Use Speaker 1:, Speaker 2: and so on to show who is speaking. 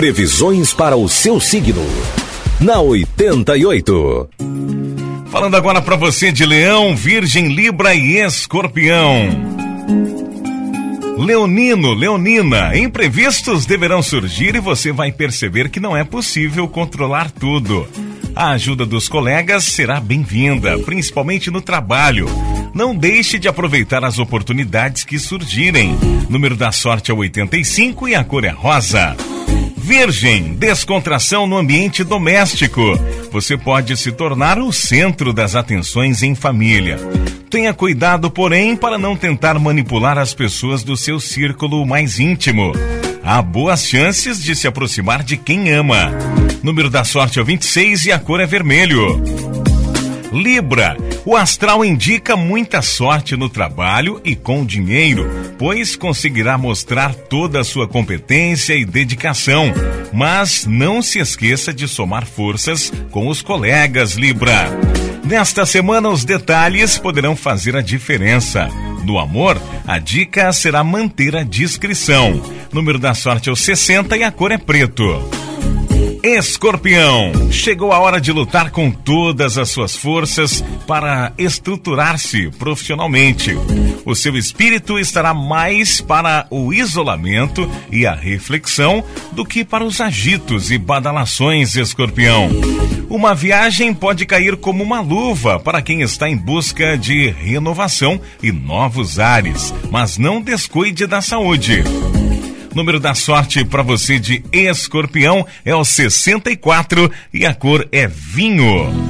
Speaker 1: Previsões para o seu signo. Na 88.
Speaker 2: Falando agora para você de Leão, Virgem, Libra e Escorpião. Leonino, Leonina, imprevistos deverão surgir e você vai perceber que não é possível controlar tudo. A ajuda dos colegas será bem-vinda, principalmente no trabalho. Não deixe de aproveitar as oportunidades que surgirem. Número da sorte é 85 e a cor é rosa. Virgem, descontração no ambiente doméstico. Você pode se tornar o centro das atenções em família. Tenha cuidado, porém, para não tentar manipular as pessoas do seu círculo mais íntimo. Há boas chances de se aproximar de quem ama. Número da sorte é o 26 e a cor é vermelho. Libra, o astral indica muita sorte no trabalho e com dinheiro, pois conseguirá mostrar toda a sua competência e dedicação. Mas não se esqueça de somar forças com os colegas, Libra. Nesta semana, os detalhes poderão fazer a diferença. No amor, a dica será manter a discrição. Número da sorte é o 60 e a cor é preto. Escorpião, chegou a hora de lutar com todas as suas forças para estruturar-se profissionalmente. O seu espírito estará mais para o isolamento e a reflexão do que para os agitos e badalações, Escorpião. Uma viagem pode cair como uma luva para quem está em busca de renovação e novos ares, mas não descuide da saúde. Número da sorte para você de escorpião é o 64 e a cor é vinho.